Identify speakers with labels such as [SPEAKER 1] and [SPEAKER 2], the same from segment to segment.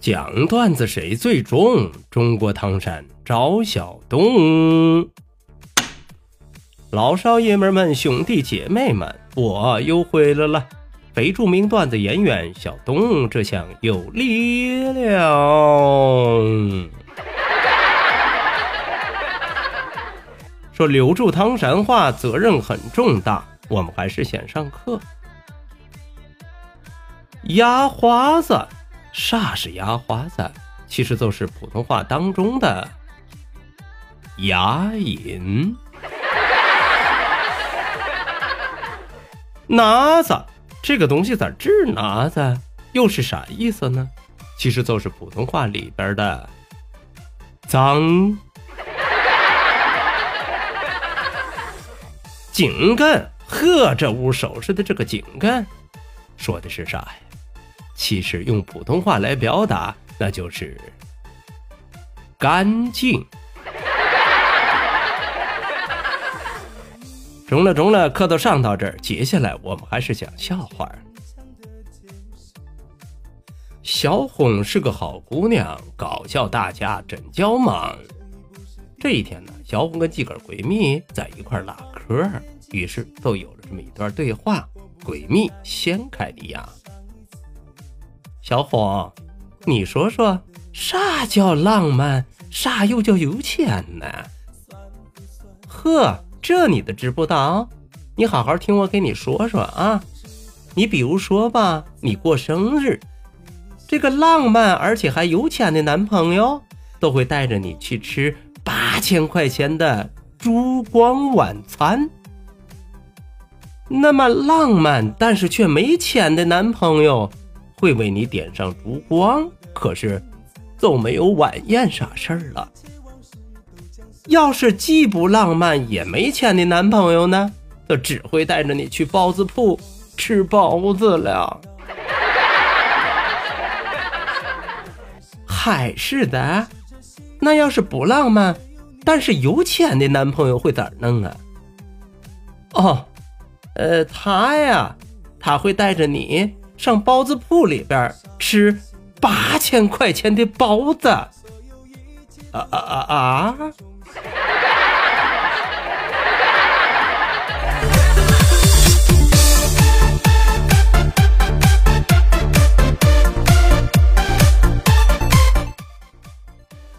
[SPEAKER 1] 讲段子谁最重？中国唐山赵小东，老少爷们们、兄弟姐妹们，我又回来了。非著名段子演员小东，这下有力量。说留住唐山话，责任很重大。我们还是先上课。压花子。啥是牙花子？其实就是普通话当中的牙龈。拿子这个东西咋治拿子？又是啥意思呢？其实就是普通话里边的脏。井盖，呵，这屋收拾的这个井盖，说的是啥呀？其实用普通话来表达，那就是干净。中了中了，课都上到这儿，接下来我们还是讲笑话。小红是个好姑娘，搞笑大家真叫忙。这一天呢，小红跟自个儿闺蜜在一块儿唠嗑，于是都有了这么一段对话。闺蜜先开的呀。小红，你说说，啥叫浪漫？啥又叫有钱呢？呵，这你都知不道？你好好听我给你说说啊。你比如说吧，你过生日，这个浪漫而且还有钱的男朋友，都会带着你去吃八千块钱的烛光晚餐。那么浪漫但是却没钱的男朋友。会为你点上烛光，可是都没有晚宴啥事儿了。要是既不浪漫也没钱的男朋友呢，他只会带着你去包子铺吃包子了。还是的，那要是不浪漫，但是有钱的男朋友会咋弄啊？哦，呃，他呀，他会带着你。上包子铺里边吃八千块钱的包子，啊啊啊啊！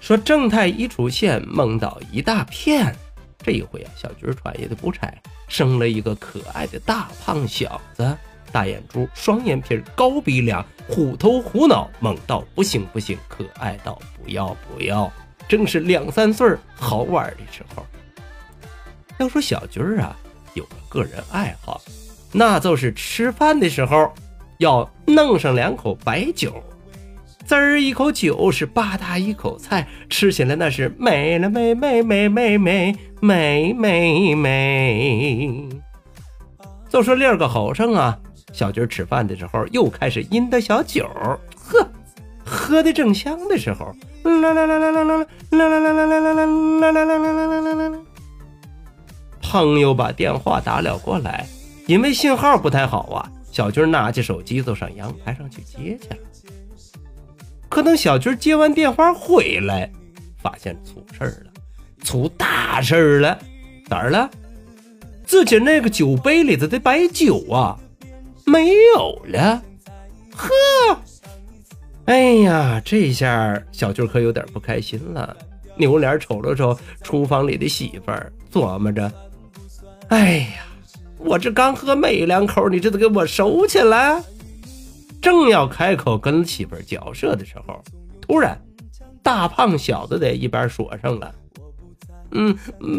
[SPEAKER 1] 说正太一出现，梦到一大片。这一回啊，小军穿越的不差，生了一个可爱的大胖小子。大眼珠，双眼皮，高鼻梁，虎头虎脑，猛到不行不行，可爱到不要不要，正是两三岁好玩的时候。要说小军儿啊，有个个人爱好，那就是吃饭的时候要弄上两口白酒，滋儿一口酒是吧嗒一口菜，吃起来那是美了美美美美美美美美。就说另儿个好生啊。小军吃饭的时候又开始饮的小酒，喝，喝的正香的时候，啦啦啦啦啦啦啦啦啦啦啦啦啦啦啦啦啦啦啦，朋友把电话打了过来，因为信号不太好啊，小军拿起手机走上阳台上去接去了。可等小军接完电话回来，发现出事儿了，出大事儿了，咋了？自己那个酒杯里头的白酒啊！没有了，呵，哎呀，这下小舅可有点不开心了，扭脸瞅了瞅厨房里的媳妇儿，琢磨着，哎呀，我这刚喝没两口，你这都给我收起来。正要开口跟媳妇儿交涉的时候，突然，大胖小子在一边说上了：“嗯，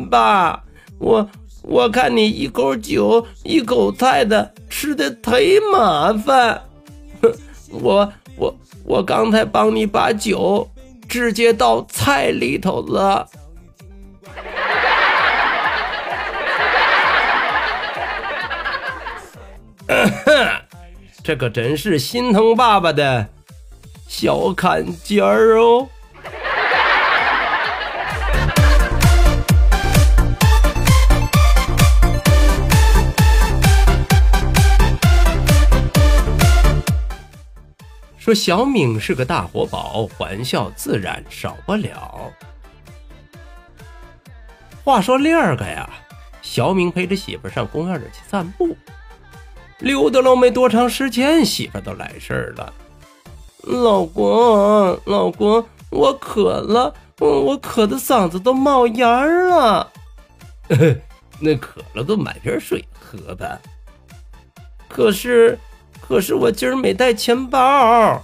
[SPEAKER 1] 爸，我。”我看你一口酒一口菜的吃的忒麻烦。哼，我我我刚才帮你把酒直接倒菜里头了。这可真是心疼爸爸的小坎肩儿哦。说小敏是个大活宝，欢笑自然少不了。话说第二个呀，小敏陪着媳妇上公园里去散步，溜达了没多长时间，媳妇都来事儿了。老公，老公，我渴了，我渴的嗓子都冒烟了。那渴了都买瓶水喝呗。可是。可是我今儿没带钱包。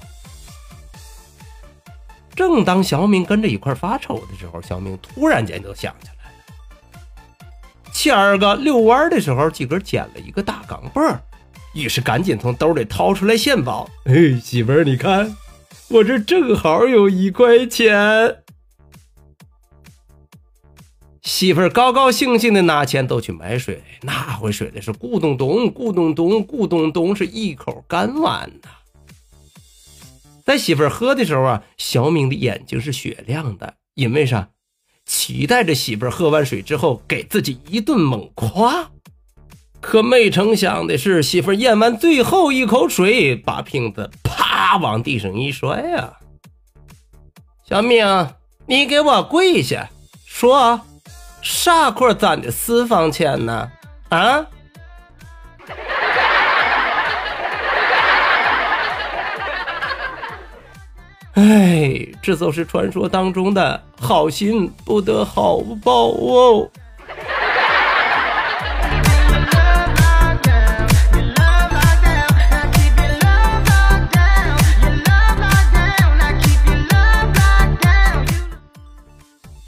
[SPEAKER 1] 正当小敏跟着一块发愁的时候，小敏突然间就想起来了，前儿个遛弯的时候，自个捡了一个大钢镚于是赶紧从兜里掏出来现宝。哎，媳妇儿，你看，我这正好有一块钱。媳妇儿高高兴兴的拿钱都去买水，那回水的是咕咚咚、咕咚咚、咕咚咚，是一口干完呐。在媳妇儿喝的时候啊，小敏的眼睛是雪亮的，因为啥？期待着媳妇儿喝完水之后给自己一顿猛夸。可没成想的是，媳妇儿咽完最后一口水，把瓶子啪往地上一摔呀！小敏，你给我跪下，说。啥块攒的私房钱呢？啊！哎，这就是传说当中的好心不得好报哦。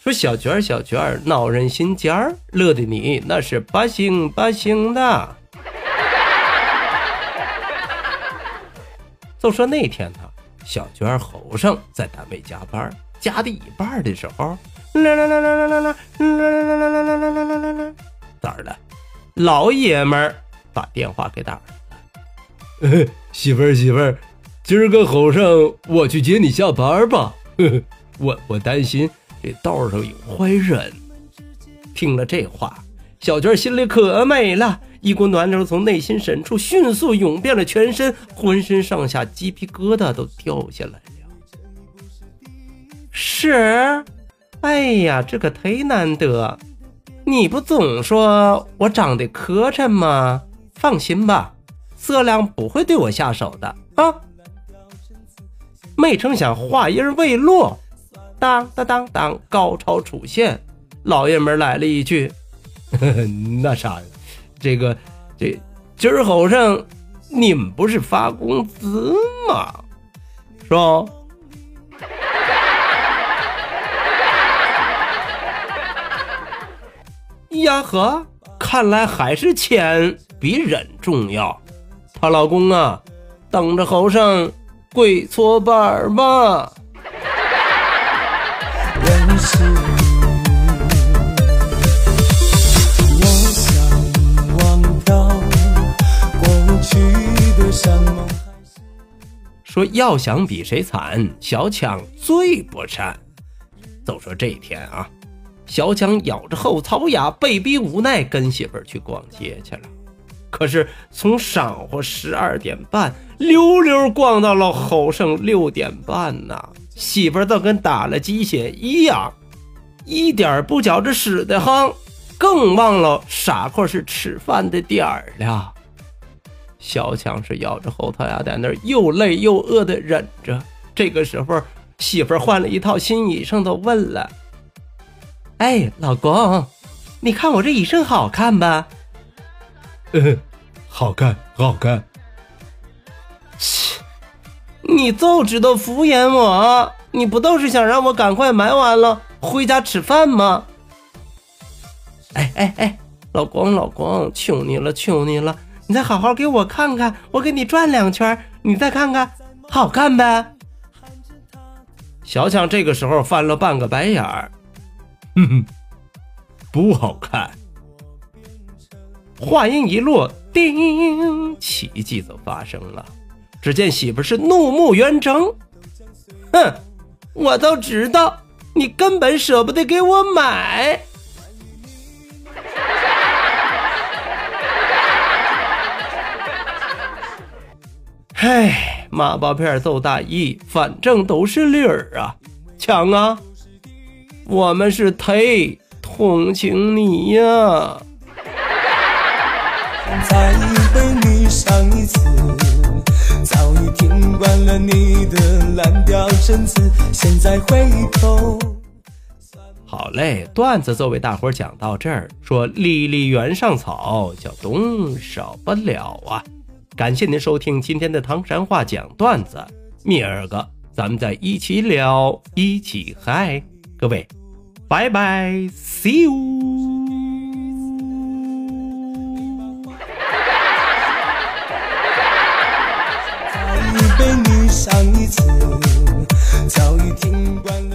[SPEAKER 1] 说小娟儿，小娟儿闹人心尖儿，乐的你那是不行不行的。就说那天呢，小娟儿后生在单位加班，加的一半的时候，啦啦啦啦啦啦啦啦啦啦啦啦啦啦啦啦，咋了？老爷们儿把电话给打
[SPEAKER 2] 了。媳妇儿媳妇儿，今儿个后生我去接你下班吧。我我担心。这道上有坏人。
[SPEAKER 1] 听了这话，小娟心里可美了，一股暖流从内心深处迅速涌遍了全身，浑身上下鸡皮疙瘩都掉下来了。是，哎呀，这可忒难得！你不总说我长得磕碜吗？放心吧，色亮不会对我下手的啊！没成想话音未落。当当当当，高潮出现，老爷们来了一句：“
[SPEAKER 2] 那啥，
[SPEAKER 1] 这个这今儿好像你们不是发工资吗？是吧？” 呀呵，看来还是钱比人重要。她老公啊，等着后生跪搓板吧。说要想比谁惨，小强最不善。就说这一天啊，小强咬着后槽牙，被逼无奈跟媳妇儿去逛街去了。可是从晌午十二点半溜溜逛到了后剩六点半呐。媳妇儿都跟打了鸡血一样，一点不觉着使得慌，更忘了傻块是吃饭的点儿了。小强是咬着后槽牙在那儿又累又饿的忍着。这个时候，媳妇换了一套新衣裳，都问了：“哎，老公，你看我这衣裳好看吧？”“
[SPEAKER 2] 嗯，好看，好看。”
[SPEAKER 1] 切。你就知道敷衍我，你不都是想让我赶快买完了回家吃饭吗？哎哎哎，老公老公，求你了求你了，你再好好给我看看，我给你转两圈，你再看看，好看呗。小强这个时候翻了半个白眼儿，
[SPEAKER 2] 哼哼，不好看。
[SPEAKER 1] 话音一落，叮，奇迹就发生了。只见媳妇是怒目圆睁，哼，我都知道你根本舍不得给我买。唉，马包片揍大意，反正都是理儿啊，抢啊！我们是忒同情你呀。再被你上一次，早已听惯了你的蓝调陈词，现在回头。好嘞，段子就为大伙讲到这儿。说离离原上草，叫冬少不了啊。感谢您收听今天的唐山话讲段子，明儿个咱们再一起聊，一起嗨，各位，拜拜，see you。再被你上一次。早已听惯